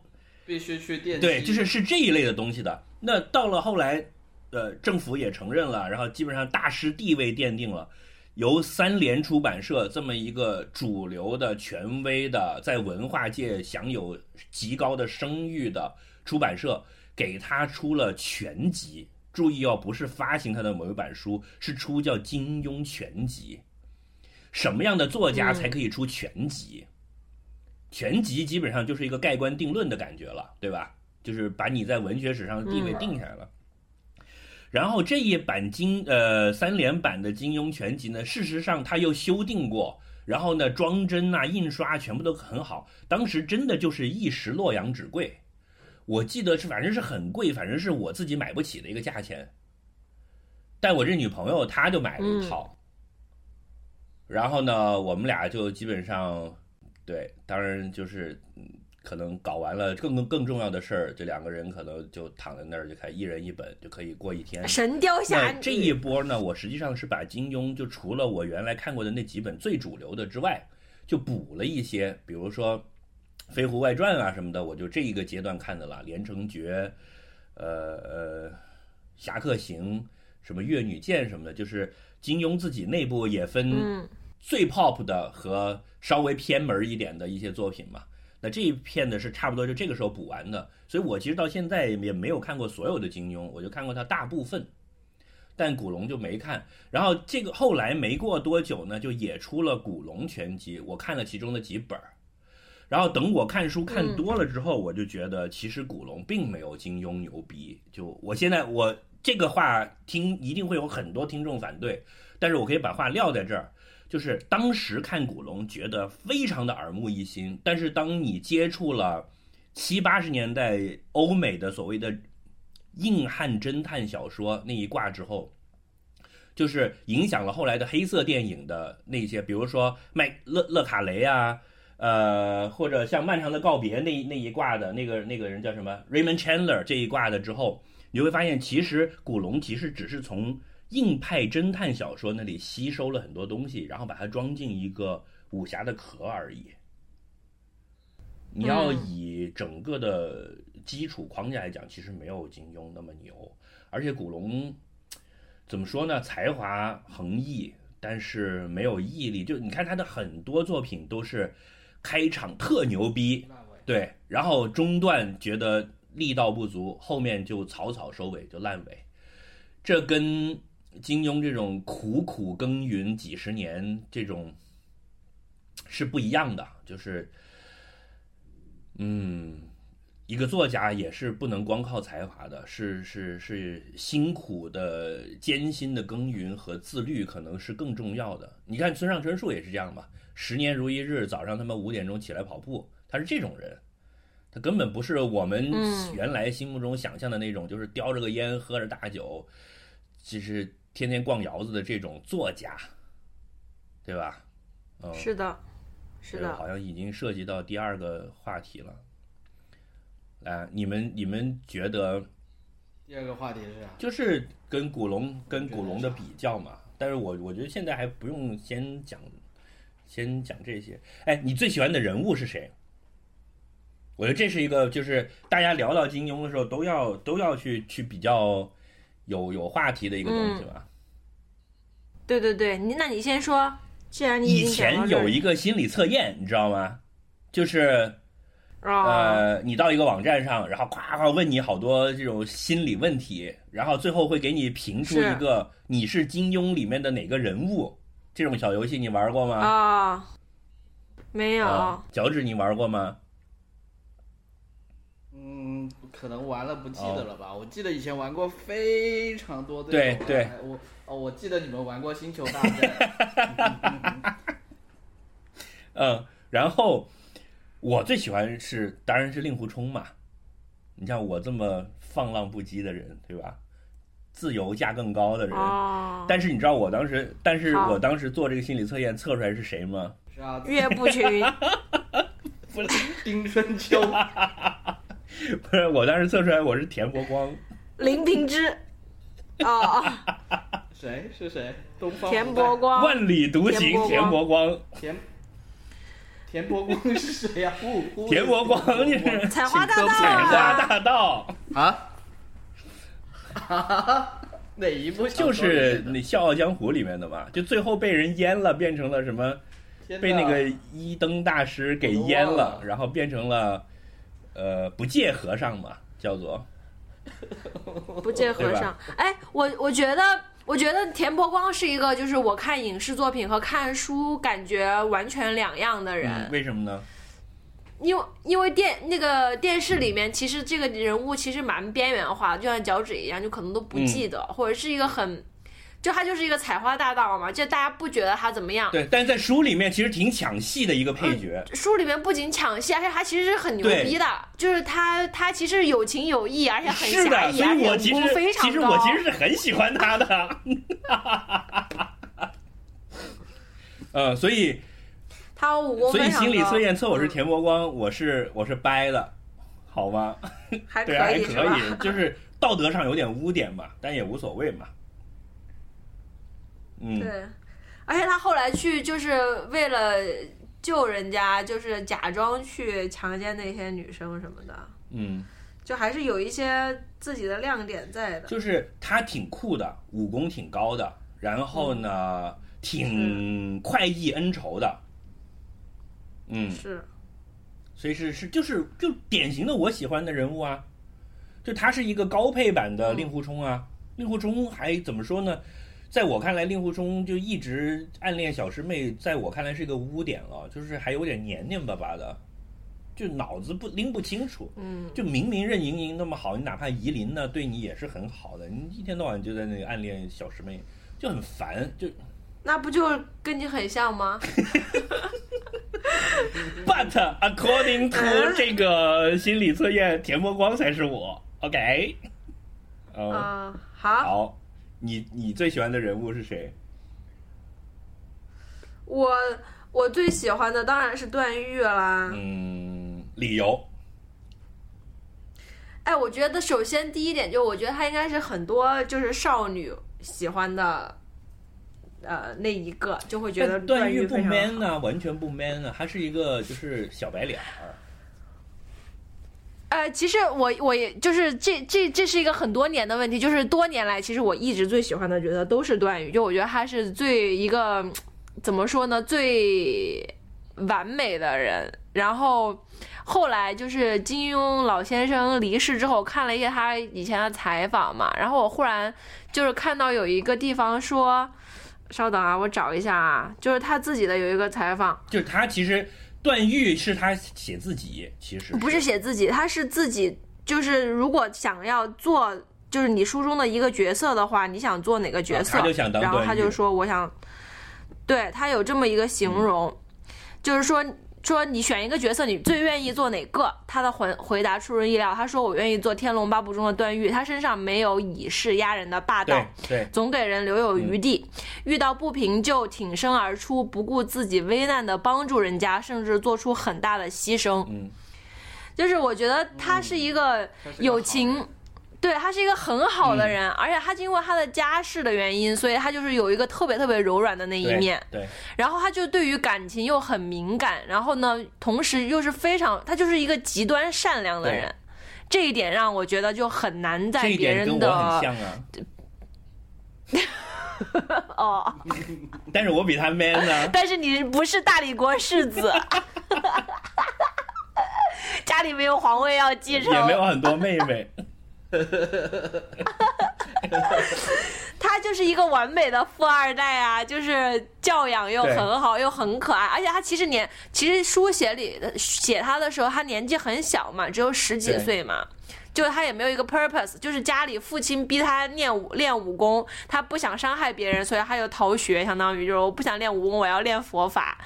必须去电对，就是是这一类的东西的。那到了后来，呃，政府也承认了，然后基本上大师地位奠定了，由三联出版社这么一个主流的、权威的，在文化界享有极高的声誉的出版社，给他出了全集。注意哦，不是发行他的某一本书，是出叫《金庸全集》。什么样的作家才可以出全集？全集基本上就是一个盖棺定论的感觉了，对吧？就是把你在文学史上的地位定下来了。然后这一版金呃三连版的金庸全集呢，事实上它又修订过，然后呢装帧啊、印刷全部都很好。当时真的就是一时洛阳纸贵，我记得是反正是很贵，反正是我自己买不起的一个价钱。但我这女朋友她就买了一套，然后呢，我们俩就基本上对，当然就是嗯可能搞完了更更更重要的事儿，这两个人可能就躺在那儿就开一人一本就可以过一天。神雕侠侣那这一波呢，我实际上是把金庸就除了我原来看过的那几本最主流的之外，就补了一些，比如说《飞狐外传》啊什么的，我就这一个阶段看的了，《连城诀》，呃呃，《侠客行》，什么《越女剑》什么的，就是金庸自己内部也分嗯最 pop 的和稍微偏门一点的一些作品嘛。那这一片呢是差不多就这个时候补完的，所以我其实到现在也没有看过所有的金庸，我就看过他大部分，但古龙就没看。然后这个后来没过多久呢，就也出了古龙全集，我看了其中的几本儿。然后等我看书看多了之后，我就觉得其实古龙并没有金庸牛逼。就我现在我这个话听一定会有很多听众反对，但是我可以把话撂在这儿。就是当时看古龙觉得非常的耳目一新，但是当你接触了七八十年代欧美的所谓的硬汉侦探小说那一挂之后，就是影响了后来的黑色电影的那些，比如说麦勒勒卡雷啊，呃，或者像《漫长的告别》那那一挂的那个那个人叫什么 Raymond Chandler 这一挂的之后，你会发现其实古龙其实只是从硬派侦探小说那里吸收了很多东西，然后把它装进一个武侠的壳而已。你要以整个的基础框架来讲，其实没有金庸那么牛，而且古龙怎么说呢？才华横溢，但是没有毅力。就你看他的很多作品都是开场特牛逼，对，然后中段觉得力道不足，后面就草草收尾，就烂尾。这跟金庸这种苦苦耕耘几十年这种是不一样的，就是，嗯，一个作家也是不能光靠才华的，是是是辛苦的、艰辛的耕耘和自律可能是更重要的。你看村上春树也是这样吧，十年如一日，早上他妈五点钟起来跑步，他是这种人。他根本不是我们嗯原来心目中想象的那种，就是叼着个烟，喝着大酒，就是天天逛窑子的这种作家，对吧？嗯，是的，是的。好像已经涉及到第二个话题了。来，你们你们觉得第二个话题是啥？就是跟古龙跟古龙的比较嘛？但是我我觉得现在还不用先讲，先讲这些。哎，你最喜欢的人物是谁？我觉得这是一个，就是大家聊到金庸的时候都要都要去去比较有有话题的一个东西吧。对对对，你那你先说，既然你以前有一个心理测验，你知道吗？就是啊，呃，你到一个网站上，然后夸夸问你好多这种心理问题，然后最后会给你评出一个你是金庸里面的哪个人物。这种小游戏你玩过吗？啊，没有，啊脚趾你玩过吗？嗯，可能玩了不记得了哦吧？我记得以前玩过非常多对对哎我哦，我记得你们玩过星球大战，<laughs> <laughs> 嗯，然后我最喜欢是当然是令狐冲嘛。你像我这么放浪不羁的人，对吧？自由价更高的人。哦，但是你知道我当时，但是我当时做这个心理测验测出来是谁吗？是啊，岳不群，不是，丁春秋，<laughs> 不是，我当时测出来我是田伯光。林平之，哦，谁？是谁？东方田伯光，万里独行，田田伯伯光，田田伯光是谁呀、呼呼田伯光就是采花大盗采花啊，大盗，啊？<laughs> 哪一部就是？那《笑傲江湖》里面的嘛，就最后被人淹了，变成了什么？被那个一灯大师给淹了然后变成了呃不戒和尚嘛，叫做 <laughs> 不见和尚。哎，我我觉得。我觉得田伯光是一个，就是我看影视作品和看书感觉完全两样的人。嗯，为什么呢？因为因为电那个电视里面，其实这个人物其实蛮边缘化的，就像脚趾一样，就可能都不记得，或者是一个很，就他就是一个采花大盗嘛，就大家不觉得他怎么样。对，但是在书里面其实挺抢戏的一个配角，书里面不仅抢戏，而且他其实是很牛逼的，就是他他其实有情有义，而且很是的，侠义，非常高。其实我其实是很喜欢他的，呃，所以他武功所以。心理测验测我是嗯田伯光，我是我是掰的，好吗？还可对，还以是吧？可以，就是道德上有点污点嘛，但也无所谓嘛。嗯，对，而且他后来去就是为了救人家，就是假装去强奸那些女生什么的，嗯，就还是有一些自己的亮点在的。就是他挺酷的，武功挺高的，然后呢，挺快意恩仇的。嗯，是，所以是是就是就典型的我喜欢的人物啊，就他是一个高配版的令狐冲啊。令狐冲还怎么说呢？在我看来，令狐冲就一直暗恋小师妹，在我看来是一个污点了，就是还有点黏黏巴巴的，就脑子不拎不清楚。嗯，就明明任盈盈那么好，你哪怕夷陵呢对你也是很好的，你一天到晚就在那里暗恋小师妹，就很烦。就那不就跟你很像吗？<laughs> But according to 这个心理测验，田伯光才是我。OK，嗯，好，你你最喜欢的人物是谁？我我最喜欢的当然是段誉啦。嗯，理由。哎，我觉得首先第一点就，我觉得他应该是很多就是少女喜欢的，呃，那一个就会觉得但段誉不 man 好呢、完全不 man 呢、他是一个就是小白脸儿。呃，其实我我也就是这这这是一个很多年的问题，就是多年来，其实我一直最喜欢的角色都是段誉，就我觉得他是最一个怎么说呢，最完美的人。然后后来就是金庸老先生离世之后，看了一些他以前的采访嘛，然后我忽然就是看到有一个地方说，稍等啊，我找一下啊，就是他自己的有一个采访，就是他其实段誉是他写自己，其实不是写自己，他是自己，就是如果想要做，就是你书中的一个角色的话，你想做哪个角色？啊他就想当然后他就说，我想，对他有这么一个形容，就是说，说你选一个角色，你最愿意做哪个？他的回回答出人意料，他说我愿意做《天龙八部》中的段誉，他身上没有以势压人的霸道对，对，总给人留有余地。遇到不平就挺身而出，不顾自己危难的帮助人家，甚至做出很大的牺牲。嗯，就是我觉得他是一个他是个好有情人，对他是一个很好的嗯。人，而且他经过他的家世的原因，所以他就是有一个特别特别柔软的那一面。对，然后他就对于感情又很敏感，然后呢，同时又是非常，他就是一个极端善良的人。这一点让我觉得就很难在这一别点跟我很人的像啊，<laughs> 哦，但是我比他 man 呢。<laughs> 但是你不是大理国世子，<laughs> 家里没有皇位要继承，也没有很多妹妹，<laughs> 他就是一个完美的富二代啊，就是教养又很好，又很可爱，而且他其实年其实书写里的写他的时候，他年纪很小嘛，只有十几岁嘛。就是他也没有一个 purpose，就是家里父亲逼他练武练武功，他不想伤害别人，所以他就逃学，相当于就是我不想练武功，我要练佛法。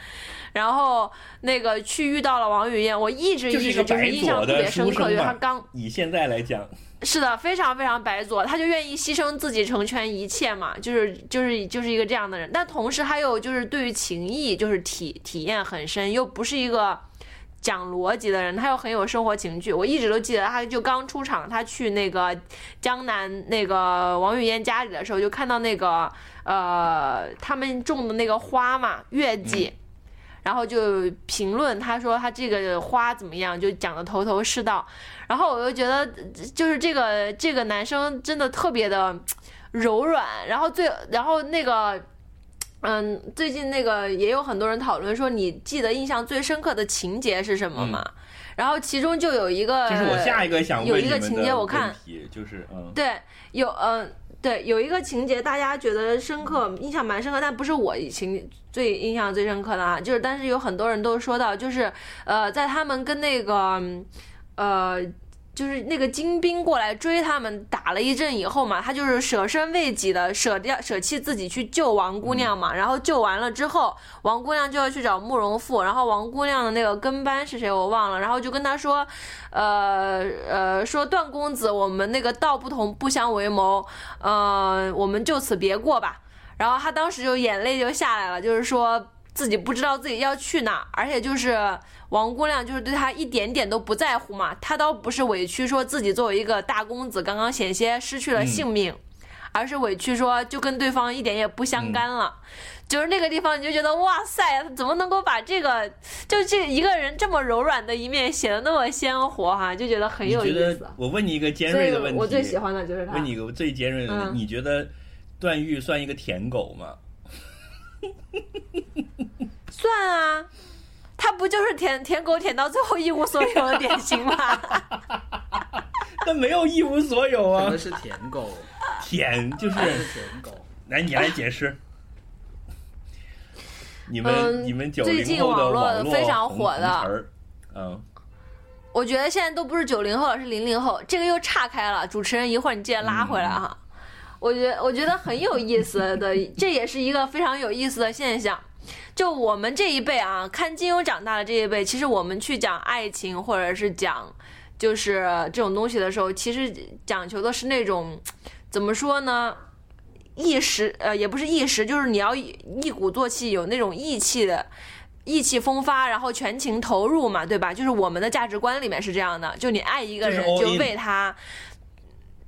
然后那个去遇到了王语嫣，我一直一直就是印象特别深刻，就是他刚以现在来讲，是的，非常非常白左，他就愿意牺牲自己成全一切嘛，就是就是就是一个这样的人。但同时还有就是对于情谊就是体体验很深，又不是一个讲逻辑的人，他又很有生活情趣。我一直都记得，他就刚出场，他去那个江南那个王语嫣家里的时候，就看到那个呃他们种的那个花嘛，月季。然后就评论，他说他这个花怎么样，就讲的头头是道。然后我又觉得，就是这个这个男生真的特别的柔软。然后最，然后那个，嗯，最近那个也有很多人讨论说，你记得印象最深刻的情节是什么吗？然后其中就有一个，就是我下一个想有问你们一个情节，的我看就是嗯，对，有嗯、对，有一个情节大家觉得深刻，印象蛮深刻，但不是我情最印象最深刻的啊，就是但是有很多人都说到，就是呃，在他们跟那个呃。就是那个精兵过来追他们，打了一阵以后嘛，他就是舍身为己的，舍掉舍弃自己去救王姑娘嘛。然后救完了之后，王姑娘就要去找慕容复，然后王姑娘的那个跟班是谁我忘了，然后就跟他说，呃呃，说段公子，我们那个道不同，不相为谋，呃，我们就此别过吧。然后他当时就眼泪就下来了，就是说自己不知道自己要去哪，而且就是王姑娘就是对他一点点都不在乎嘛，他倒不是委屈说自己作为一个大公子刚刚险些失去了性命，而是委屈说就跟对方一点也不相干了。就是那个地方，你就觉得哇塞，他怎么能够把这个就这一个人这么柔软的一面写的那么鲜活哈、就觉得很有意思得。我问你一个尖锐的问题，我最喜欢的就是他。问你一个最尖锐的问题，嗯你觉得段誉算一个舔狗吗？<laughs> 算啊，他不就是舔舔狗舔到最后一无所有的典型吗？<laughs> 他没有一无所有啊是舔狗？舔就是舔狗？来，你来解释。你们、嗯你们九最零后近网络网络非常火的词儿，嗯，我觉得现在都不是九零后了，是零零后，这个又岔开了。主持人，一会儿你记得拉回来哈。我觉得我觉得很有意思的，这也是一个非常有意思的现象。就我们这一辈啊，看金庸长大的这一辈，其实我们去讲爱情或者是讲就是这种东西的时候，其实讲求的是那种怎么说呢？一时呃，也不是一时，就是你要一一鼓作气，有那种义气的。意气风发，然后全情投入嘛，对吧？就是我们的价值观里面是这样的，就你爱一个人就为他，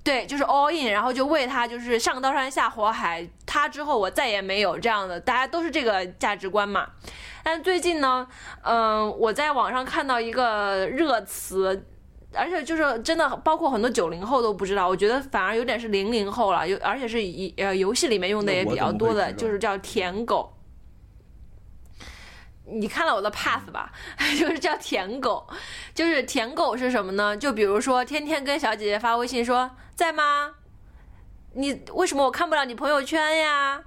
对，就是 all in，然后就为他就是上刀山下火海，他之后我再也没有这样的，大家都是这个价值观嘛。但最近呢，嗯、我在网上看到一个热词。而且就是真的，包括很多九零后都不知道，我觉得反而有点是零零后了，有而且是以呃游戏里面用的也比较多的，就是叫舔狗。你看了我的 pass 吧，<laughs> 就是叫舔狗，就是舔狗是什么呢？就比如说天天跟小姐姐发微信说在吗？你为什么我看不了你朋友圈呀？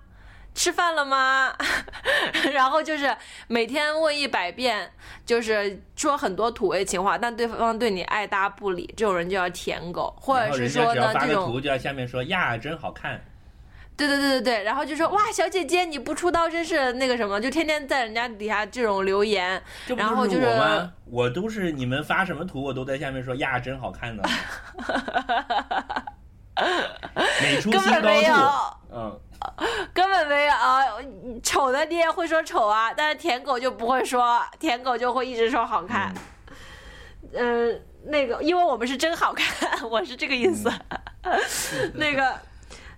吃饭了吗？<laughs> 然后就是每天问一百遍，就是说很多土味情话，但对方对你爱搭不理，这种人就叫舔狗，或者是说呢，这种图就在下面说呀，真好看，对对对对对，然后就说哇，小姐姐你不出道真是那个什么，就天天在人家底下这种留言，然后就是我吗？我都是你们发什么图，我都在下面说呀，真好看呢。美出根新高本没有。度，嗯，根本没有啊，丑的你也会说丑啊，但是舔狗就不会说，舔狗就会一直说好看。嗯、那个，因为我们是真好看，<laughs> 我是这个意思。<laughs> 那个，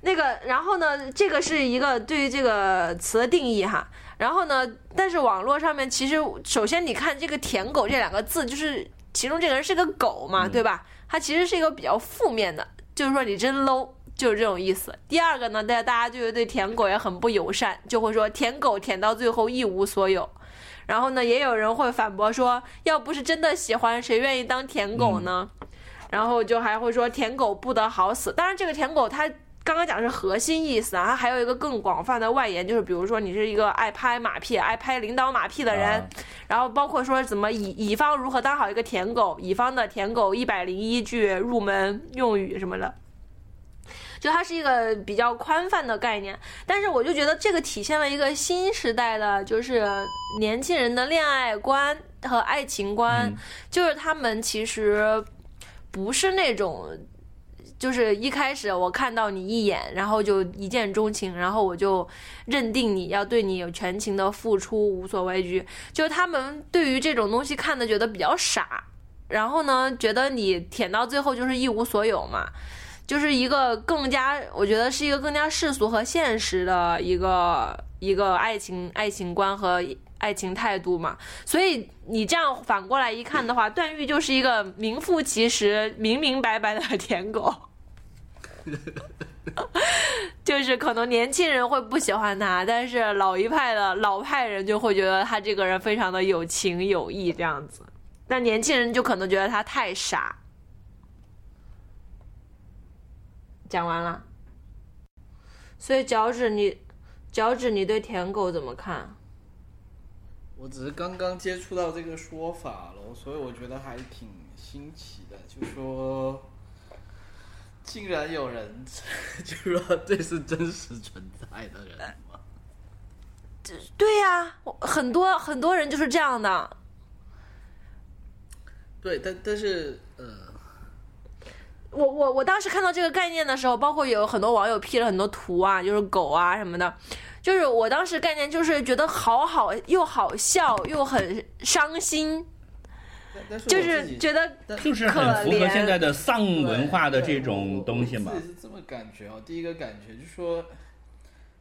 那个，然后呢，这个是一个对于这个词的定义哈。然后呢，但是网络上面其实，首先你看这个“舔狗”这两个字，就是其中这个人是个狗嘛，嗯对吧？它其实是一个比较负面的，就是说你真 low，就是这种意思。第二个呢，大家大家就是对舔狗也很不友善，就会说舔狗舔到最后一无所有。然后呢，也有人会反驳说，要不是真的喜欢，谁愿意当舔狗呢？然后就还会说舔狗不得好死。当然，这个舔狗它刚刚讲的是核心意思啊，它还有一个更广泛的外延，就是比如说你是一个爱拍马屁、爱拍领导马屁的人，啊然后包括说怎么乙乙方如何当好一个舔狗，乙方的舔狗一百零一句入门用语什么的。就它是一个比较宽泛的概念，但是我就觉得这个体现了一个新时代的，就是年轻人的恋爱观和爱情观，嗯就是他们其实不是那种，就是一开始我看到你一眼，然后就一见钟情，然后我就认定你要对你有全情的付出，无所畏惧。就他们对于这种东西看的觉得比较傻，然后呢，觉得你舔到最后就是一无所有嘛。就是一个更加，我觉得是一个更加世俗和现实的一个一个爱情爱情观和爱情态度嘛。所以你这样反过来一看的话，段誉就是一个名副其实、明明白白的 <laughs> 舔狗。<laughs> 就是可能年轻人会不喜欢他，但是老一派的老派人就会觉得他这个人非常的有情有义这样子，但年轻人就可能觉得他太傻。讲完了，所以脚趾你，脚趾你对舔狗怎么看？我只是刚刚接触到这个说法了，所以我觉得还挺新奇的。就说，竟然有人 <laughs> 就说这是真实存在的人吗？对呀、我很多很多人就是这样的。对，但但是呃，我我我当时看到这个概念的时候，包括有很多网友 P 了很多图啊，就是狗啊什么的，就是我当时概念就是觉得好好又好笑又很伤心，就自己是觉得就是很符合现在的丧文化的这种东西嘛我。自己是这么感觉哦。第一个感觉就是说，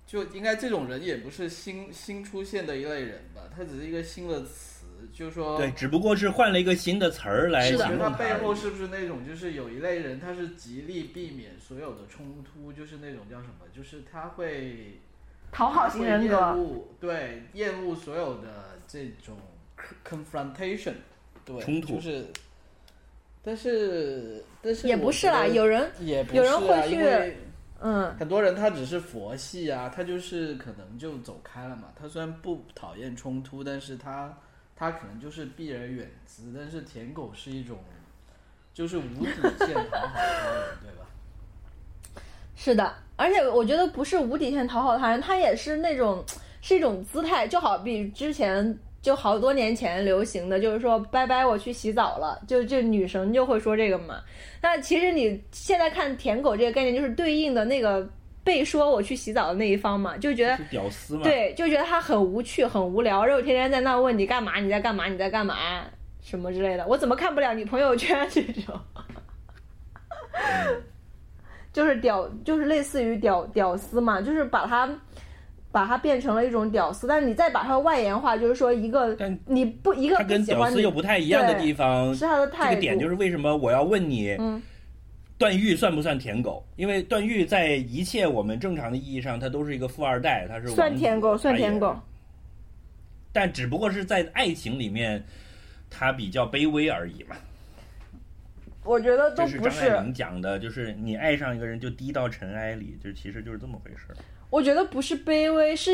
就应该这种人也不是新新出现的一类人吧，他只是一个新的词，就是说，对，只不过是换了一个新的词儿来是的形我觉。他背后是不是那种，就是有一类人，他是极力避免所有的冲突，就是那种叫什么，就是他会讨好型人格。恶，对，厌恶所有的这种 confrontation，对，冲突就是，但是但是也不是啦，有人也不有人是啊会去因为嗯，很多人他只是佛系啊，他就是可能就走开了嘛。他虽然不讨厌冲突，但是他他可能就是避而远之。但是舔狗是一种就是无底线讨好他人，<laughs> 对吧？是的，而且我觉得不是无底线讨好他人，他也是那种是一种姿态，就好比之前就好多年前流行的，就是说拜拜，我去洗澡了，就就女神就会说这个嘛。那其实你现在看舔狗这个概念，就是对应的那个被说我去洗澡的那一方嘛，就觉得屌丝嘛？对，就觉得他很无趣、很无聊，然后天天在那问你干嘛，你在干嘛，你在干嘛，什么之类的。我怎么看不了你朋友圈这种？<laughs> 就是屌，就是类似于屌屌丝嘛，就是把它把它变成了一种屌丝，但是你再把它外延化，就是说一个你不一个他跟屌丝又不太一样的地方，是他的这态度，个点就是为什么我要问你，嗯段誉算不算舔狗？因为段誉在一切我们正常的意义上，他都是一个富二代，他是算舔狗，算舔狗。但只不过是在爱情里面，他比较卑微而已嘛。我觉得都是，张爱玲讲的，就是你爱上一个人就低到尘埃里，就其实就是这么回事儿。我觉得不是卑微，是，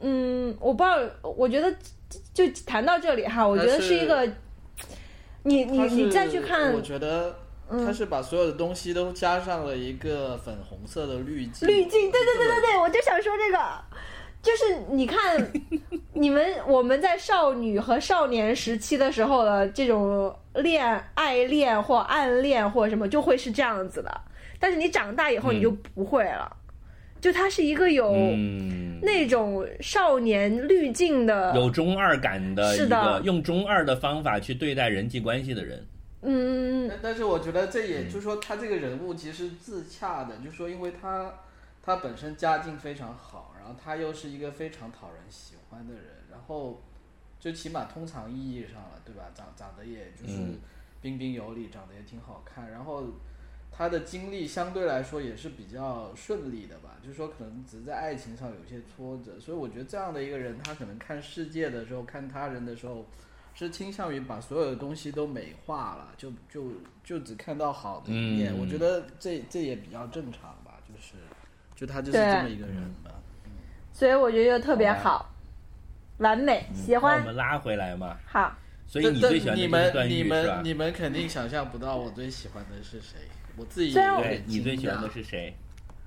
嗯，我不知道，我觉得就就谈到这里哈，我觉得是是一个，你你你再去看我，觉得他是把所有的东西都加上了一个粉红色的滤镜。滤镜，对对对对对，我就想说这个，就是你看你们我们在少女和少年时期的时候的这种恋爱恋或暗恋或什么，就会是这样子的。但是你长大以后你就不会了，就他是一个有嗯，那种少年滤镜的，有中二感的一是的个用中二的方法去对待人际关系的人。嗯，但但是我觉得这也就是说，他这个人物其实自洽的，就是说，因为他他本身家境非常好，然后他又是一个非常讨人喜欢的人，然后就起码通常意义上了，对吧？长长得也就是嗯彬彬有礼，长得也挺好看，然后他的经历相对来说也是比较顺利的吧，就是说可能只是在爱情上有些挫折，所以我觉得这样的一个人，他可能看世界的时候，看他人的时候。是倾向于把所有的东西都美化了，就就就只看到好的一面。嗯我觉得这这也比较正常吧，就是就他就是这么一个人吧。所以我觉得特别好，完美，喜欢我，们拉回来嘛，好。所以你最喜欢的是你们段誉是你们？你们肯定想象不到我最喜欢的是谁，我自己对你最喜欢的是谁？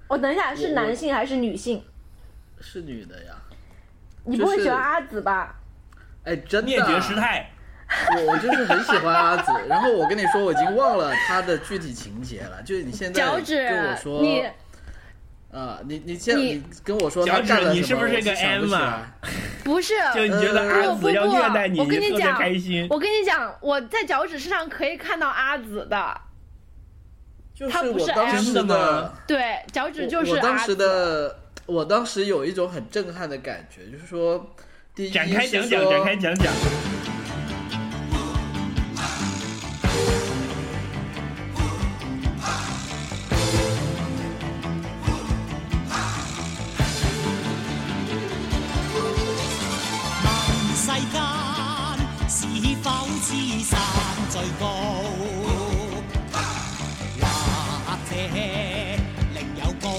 我等一下是男性还是女性？是女的呀。你不会喜欢阿紫吧？哎，真的灭绝师太，我我就是很喜欢阿紫，然后我跟你说，我已经忘了她的具体情节了。就是你现在脚趾跟我，说，你啊，你你现在跟我说脚趾你是不是个 M 啊 <laughs> 不是，就你觉得呃阿紫要虐待你，我跟你特别讲开心。我跟你讲，我在脚趾身上可以看到阿紫的，就是她不是我当 M 时真的吗 <laughs> 对，脚趾就是我我当时。的，我当时有一种很震撼的感觉，就是说，第一展开讲讲，说展开讲讲。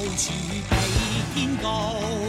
到处睇天高。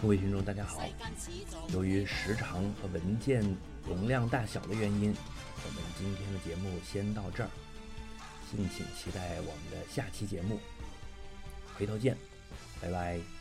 各位听众，大家好。由于时长和文件容量大小的原因，我们今天的节目先到这儿，敬请期待我们的下期节目，回头见，拜拜。